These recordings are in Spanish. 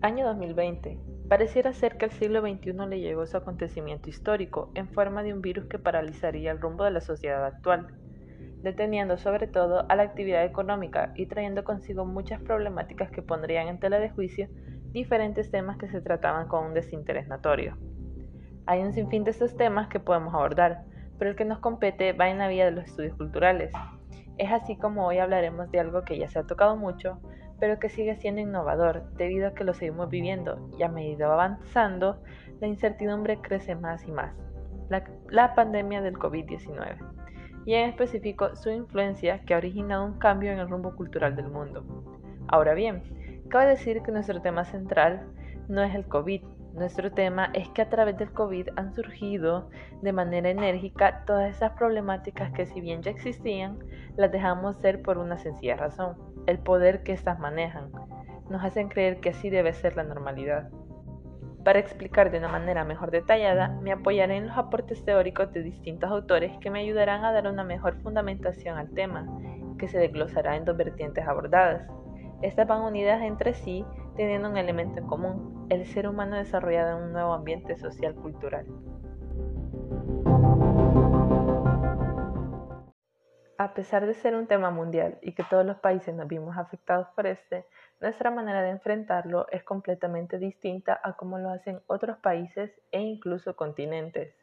Año 2020. Pareciera ser que al siglo XXI le llegó su acontecimiento histórico en forma de un virus que paralizaría el rumbo de la sociedad actual, deteniendo sobre todo a la actividad económica y trayendo consigo muchas problemáticas que pondrían en tela de juicio diferentes temas que se trataban con un desinterés notorio. Hay un sinfín de estos temas que podemos abordar, pero el que nos compete va en la vía de los estudios culturales. Es así como hoy hablaremos de algo que ya se ha tocado mucho, pero que sigue siendo innovador debido a que lo seguimos viviendo y a medida va avanzando, la incertidumbre crece más y más. La, la pandemia del COVID-19 y en específico su influencia que ha originado un cambio en el rumbo cultural del mundo. Ahora bien, cabe decir que nuestro tema central no es el COVID, nuestro tema es que a través del COVID han surgido de manera enérgica todas esas problemáticas que si bien ya existían, las dejamos ser por una sencilla razón, el poder que éstas manejan. Nos hacen creer que así debe ser la normalidad. Para explicar de una manera mejor detallada, me apoyaré en los aportes teóricos de distintos autores que me ayudarán a dar una mejor fundamentación al tema, que se desglosará en dos vertientes abordadas. Estas van unidas entre sí teniendo un elemento en común, el ser humano desarrollado en un nuevo ambiente social A pesar de ser un tema mundial y que todos los países nos vimos afectados por este, nuestra manera de enfrentarlo es completamente distinta a como lo hacen otros países e incluso continentes.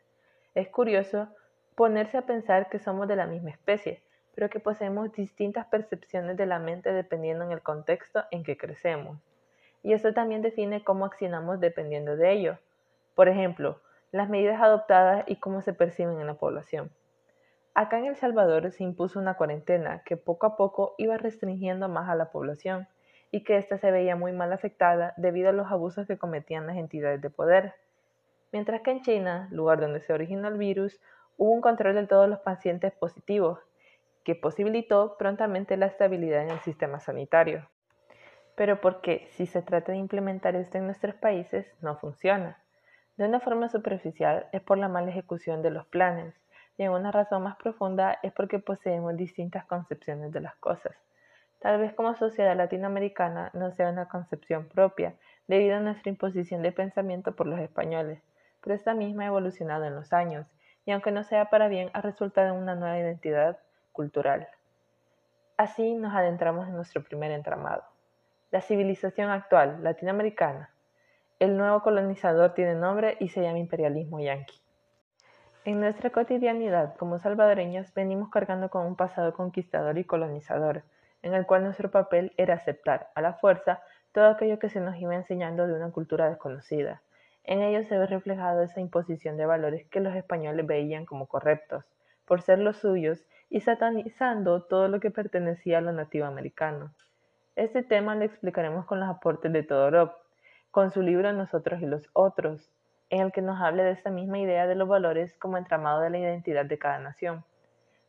Es curioso ponerse a pensar que somos de la misma especie, pero que poseemos distintas percepciones de la mente dependiendo en el contexto en que crecemos y eso también define cómo accionamos dependiendo de ello. Por ejemplo, las medidas adoptadas y cómo se perciben en la población. Acá en El Salvador se impuso una cuarentena que poco a poco iba restringiendo más a la población y que ésta se veía muy mal afectada debido a los abusos que cometían las entidades de poder. Mientras que en China, lugar donde se originó el virus, hubo un control de todos los pacientes positivos, que posibilitó prontamente la estabilidad en el sistema sanitario pero porque si se trata de implementar esto en nuestros países no funciona. De una forma superficial es por la mala ejecución de los planes y en una razón más profunda es porque poseemos distintas concepciones de las cosas. Tal vez como sociedad latinoamericana no sea una concepción propia debido a nuestra imposición de pensamiento por los españoles, pero esta misma ha evolucionado en los años y aunque no sea para bien ha resultado en una nueva identidad cultural. Así nos adentramos en nuestro primer entramado. La civilización actual latinoamericana. El nuevo colonizador tiene nombre y se llama imperialismo yanqui. En nuestra cotidianidad como salvadoreños venimos cargando con un pasado conquistador y colonizador, en el cual nuestro papel era aceptar a la fuerza todo aquello que se nos iba enseñando de una cultura desconocida. En ello se ve reflejado esa imposición de valores que los españoles veían como correctos, por ser los suyos, y satanizando todo lo que pertenecía a lo nativo americano. Este tema lo explicaremos con los aportes de Todorov, con su libro Nosotros y los otros, en el que nos habla de esta misma idea de los valores como entramado de la identidad de cada nación.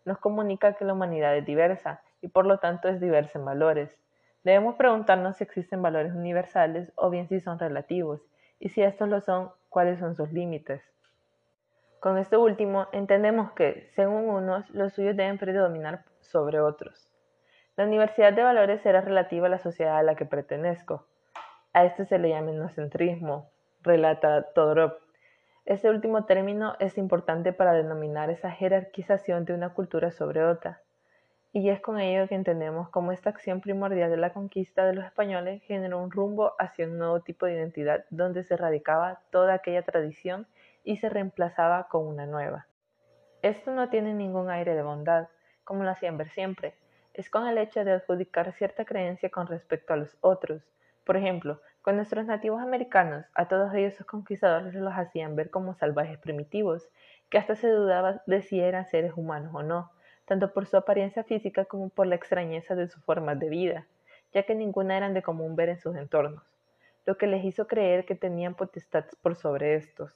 Nos comunica que la humanidad es diversa y por lo tanto es diversa en valores. Debemos preguntarnos si existen valores universales o bien si son relativos, y si estos lo son, cuáles son sus límites. Con esto último, entendemos que, según unos, los suyos deben predominar sobre otros. La universidad de valores era relativa a la sociedad a la que pertenezco. A este se le llama etnocentrismo, relata Todorov. Este último término es importante para denominar esa jerarquización de una cultura sobre otra. Y es con ello que entendemos cómo esta acción primordial de la conquista de los españoles generó un rumbo hacia un nuevo tipo de identidad donde se radicaba toda aquella tradición y se reemplazaba con una nueva. Esto no tiene ningún aire de bondad, como lo hacían ver siempre, es con el hecho de adjudicar cierta creencia con respecto a los otros. Por ejemplo, con nuestros nativos americanos, a todos ellos sus conquistadores los hacían ver como salvajes primitivos, que hasta se dudaba de si eran seres humanos o no, tanto por su apariencia física como por la extrañeza de sus formas de vida, ya que ninguna eran de común ver en sus entornos, lo que les hizo creer que tenían potestad por sobre estos.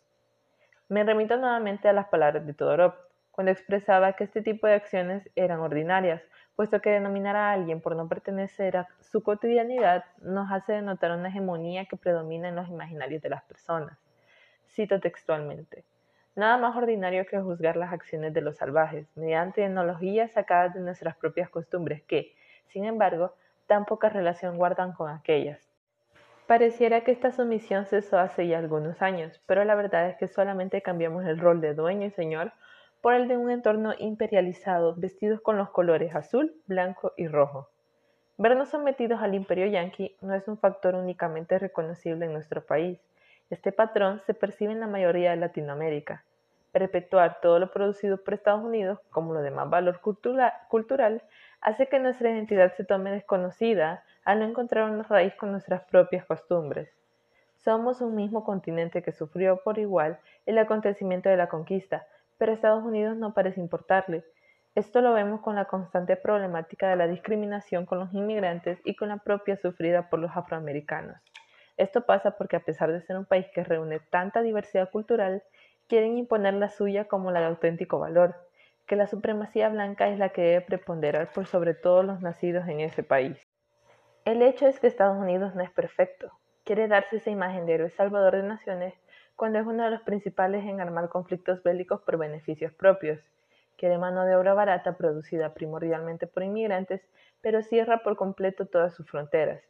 Me remito nuevamente a las palabras de Todorov, cuando expresaba que este tipo de acciones eran ordinarias, puesto que denominar a alguien por no pertenecer a su cotidianidad nos hace denotar una hegemonía que predomina en los imaginarios de las personas. Cito textualmente. Nada más ordinario que juzgar las acciones de los salvajes mediante enologías sacadas de nuestras propias costumbres que, sin embargo, tan poca relación guardan con aquellas. Pareciera que esta sumisión cesó hace ya algunos años, pero la verdad es que solamente cambiamos el rol de dueño y señor por el de un entorno imperializado vestidos con los colores azul, blanco y rojo. Vernos sometidos al imperio yanqui no es un factor únicamente reconocible en nuestro país. Este patrón se percibe en la mayoría de Latinoamérica. Perpetuar todo lo producido por Estados Unidos como lo de más valor cultural hace que nuestra identidad se tome desconocida al no encontrar una raíz con nuestras propias costumbres. Somos un mismo continente que sufrió por igual el acontecimiento de la conquista, pero a Estados Unidos no parece importarle. Esto lo vemos con la constante problemática de la discriminación con los inmigrantes y con la propia sufrida por los afroamericanos. Esto pasa porque a pesar de ser un país que reúne tanta diversidad cultural, quieren imponer la suya como la de auténtico valor, que la supremacía blanca es la que debe preponderar por sobre todos los nacidos en ese país. El hecho es que Estados Unidos no es perfecto. Quiere darse esa imagen de héroe salvador de naciones cuando es uno de los principales en armar conflictos bélicos por beneficios propios. Quiere mano de obra barata producida primordialmente por inmigrantes, pero cierra por completo todas sus fronteras.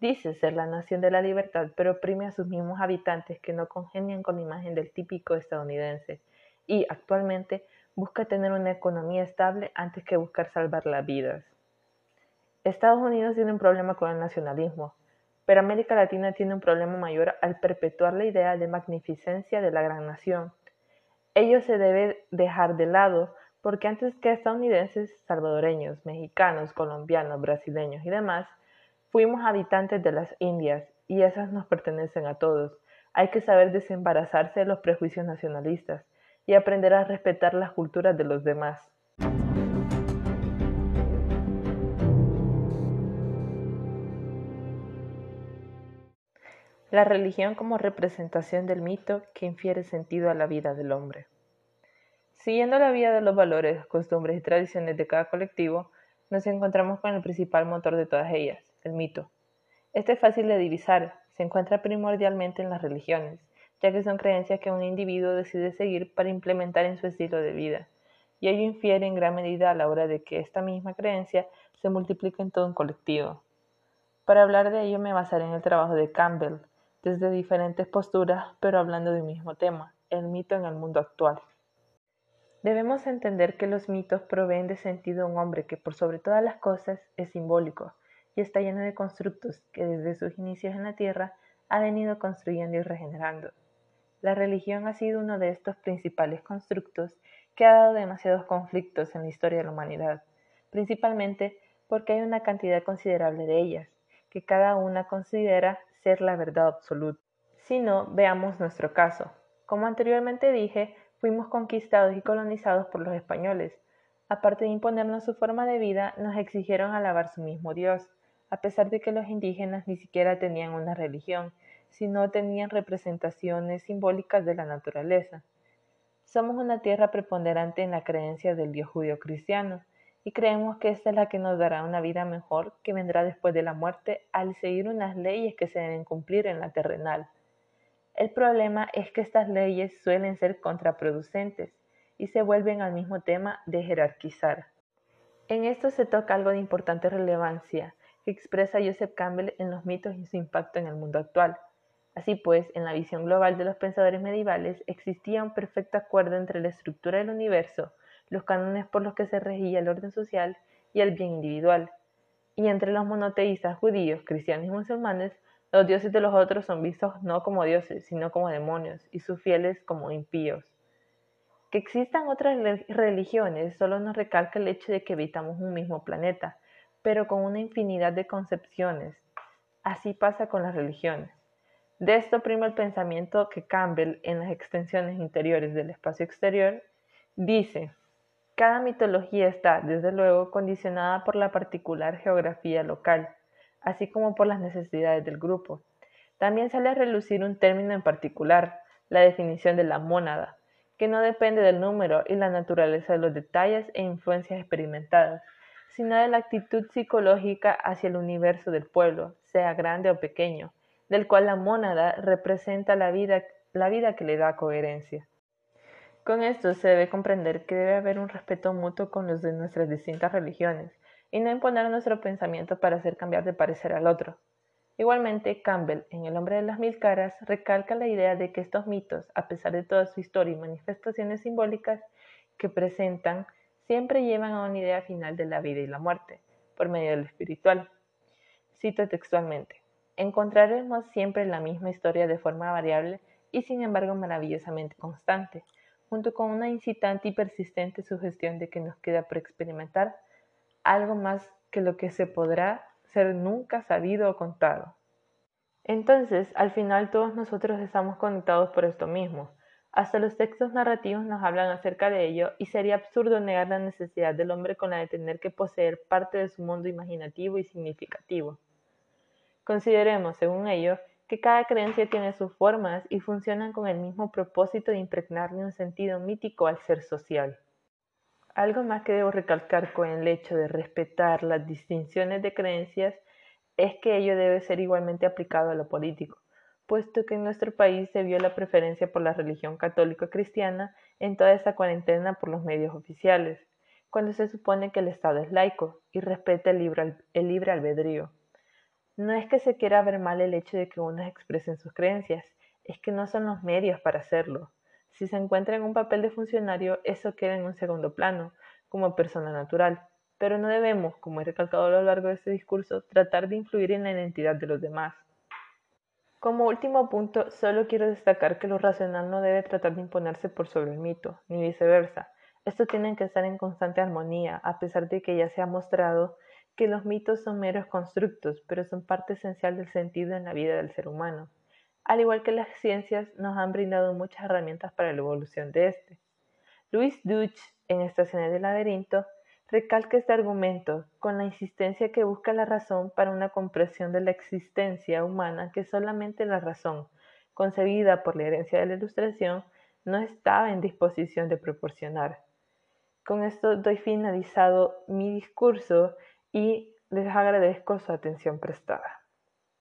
Dice ser la nación de la libertad, pero oprime a sus mismos habitantes que no congenian con la imagen del típico estadounidense. Y, actualmente, busca tener una economía estable antes que buscar salvar las vidas. Estados Unidos tiene un problema con el nacionalismo, pero América Latina tiene un problema mayor al perpetuar la idea de magnificencia de la gran nación. Ello se debe dejar de lado porque antes que estadounidenses, salvadoreños, mexicanos, colombianos, brasileños y demás, fuimos habitantes de las Indias y esas nos pertenecen a todos. Hay que saber desembarazarse de los prejuicios nacionalistas y aprender a respetar las culturas de los demás. La religión como representación del mito que infiere sentido a la vida del hombre. Siguiendo la vía de los valores, costumbres y tradiciones de cada colectivo, nos encontramos con el principal motor de todas ellas, el mito. Este es fácil de divisar, se encuentra primordialmente en las religiones, ya que son creencias que un individuo decide seguir para implementar en su estilo de vida, y ello infiere en gran medida a la hora de que esta misma creencia se multiplique en todo un colectivo. Para hablar de ello me basaré en el trabajo de Campbell, desde diferentes posturas, pero hablando del mismo tema, el mito en el mundo actual. Debemos entender que los mitos proveen de sentido a un hombre que por sobre todas las cosas es simbólico y está lleno de constructos que desde sus inicios en la Tierra ha venido construyendo y regenerando. La religión ha sido uno de estos principales constructos que ha dado demasiados conflictos en la historia de la humanidad, principalmente porque hay una cantidad considerable de ellas, que cada una considera ser la verdad absoluta. Si no, veamos nuestro caso. Como anteriormente dije, fuimos conquistados y colonizados por los españoles. Aparte de imponernos su forma de vida, nos exigieron alabar su mismo Dios, a pesar de que los indígenas ni siquiera tenían una religión, sino tenían representaciones simbólicas de la naturaleza. Somos una tierra preponderante en la creencia del Dios judío cristiano, y creemos que esta es la que nos dará una vida mejor que vendrá después de la muerte al seguir unas leyes que se deben cumplir en la terrenal. El problema es que estas leyes suelen ser contraproducentes y se vuelven al mismo tema de jerarquizar. En esto se toca algo de importante relevancia que expresa Joseph Campbell en los mitos y su impacto en el mundo actual. Así pues, en la visión global de los pensadores medievales existía un perfecto acuerdo entre la estructura del universo, los cánones por los que se regía el orden social y el bien individual. Y entre los monoteístas judíos, cristianos y musulmanes, los dioses de los otros son vistos no como dioses, sino como demonios, y sus fieles como impíos. Que existan otras religiones solo nos recalca el hecho de que habitamos un mismo planeta, pero con una infinidad de concepciones. Así pasa con las religiones. De esto prima el pensamiento que Campbell, en las extensiones interiores del espacio exterior, dice, cada mitología está, desde luego, condicionada por la particular geografía local, así como por las necesidades del grupo. También sale a relucir un término en particular, la definición de la mónada, que no depende del número y la naturaleza de los detalles e influencias experimentadas, sino de la actitud psicológica hacia el universo del pueblo, sea grande o pequeño, del cual la mónada representa la vida, la vida que le da coherencia. Con esto se debe comprender que debe haber un respeto mutuo con los de nuestras distintas religiones y no imponer nuestro pensamiento para hacer cambiar de parecer al otro. Igualmente, Campbell, en El hombre de las mil caras, recalca la idea de que estos mitos, a pesar de toda su historia y manifestaciones simbólicas que presentan, siempre llevan a una idea final de la vida y la muerte, por medio de lo espiritual. Cito textualmente, encontraremos siempre la misma historia de forma variable y sin embargo maravillosamente constante, junto con una incitante y persistente sugestión de que nos queda por experimentar algo más que lo que se podrá ser nunca sabido o contado. Entonces, al final todos nosotros estamos conectados por esto mismo. Hasta los textos narrativos nos hablan acerca de ello y sería absurdo negar la necesidad del hombre con la de tener que poseer parte de su mundo imaginativo y significativo. Consideremos, según ello, que cada creencia tiene sus formas y funcionan con el mismo propósito de impregnarle un sentido mítico al ser social. Algo más que debo recalcar con el hecho de respetar las distinciones de creencias es que ello debe ser igualmente aplicado a lo político, puesto que en nuestro país se vio la preferencia por la religión católica cristiana en toda esa cuarentena por los medios oficiales, cuando se supone que el Estado es laico y respeta el libre, el libre albedrío. No es que se quiera ver mal el hecho de que unos expresen sus creencias, es que no son los medios para hacerlo. Si se encuentra en un papel de funcionario, eso queda en un segundo plano, como persona natural, pero no debemos, como he recalcado a lo largo de este discurso, tratar de influir en la identidad de los demás. Como último punto, solo quiero destacar que lo racional no debe tratar de imponerse por sobre el mito, ni viceversa. Estos tienen que estar en constante armonía, a pesar de que ya se ha mostrado que los mitos son meros constructos, pero son parte esencial del sentido en la vida del ser humano al igual que las ciencias, nos han brindado muchas herramientas para la evolución de este. Louis Deutsch, en Estaciones del Laberinto, recalca este argumento con la insistencia que busca la razón para una comprensión de la existencia humana que solamente la razón, concebida por la herencia de la Ilustración, no estaba en disposición de proporcionar. Con esto doy finalizado mi discurso y les agradezco su atención prestada.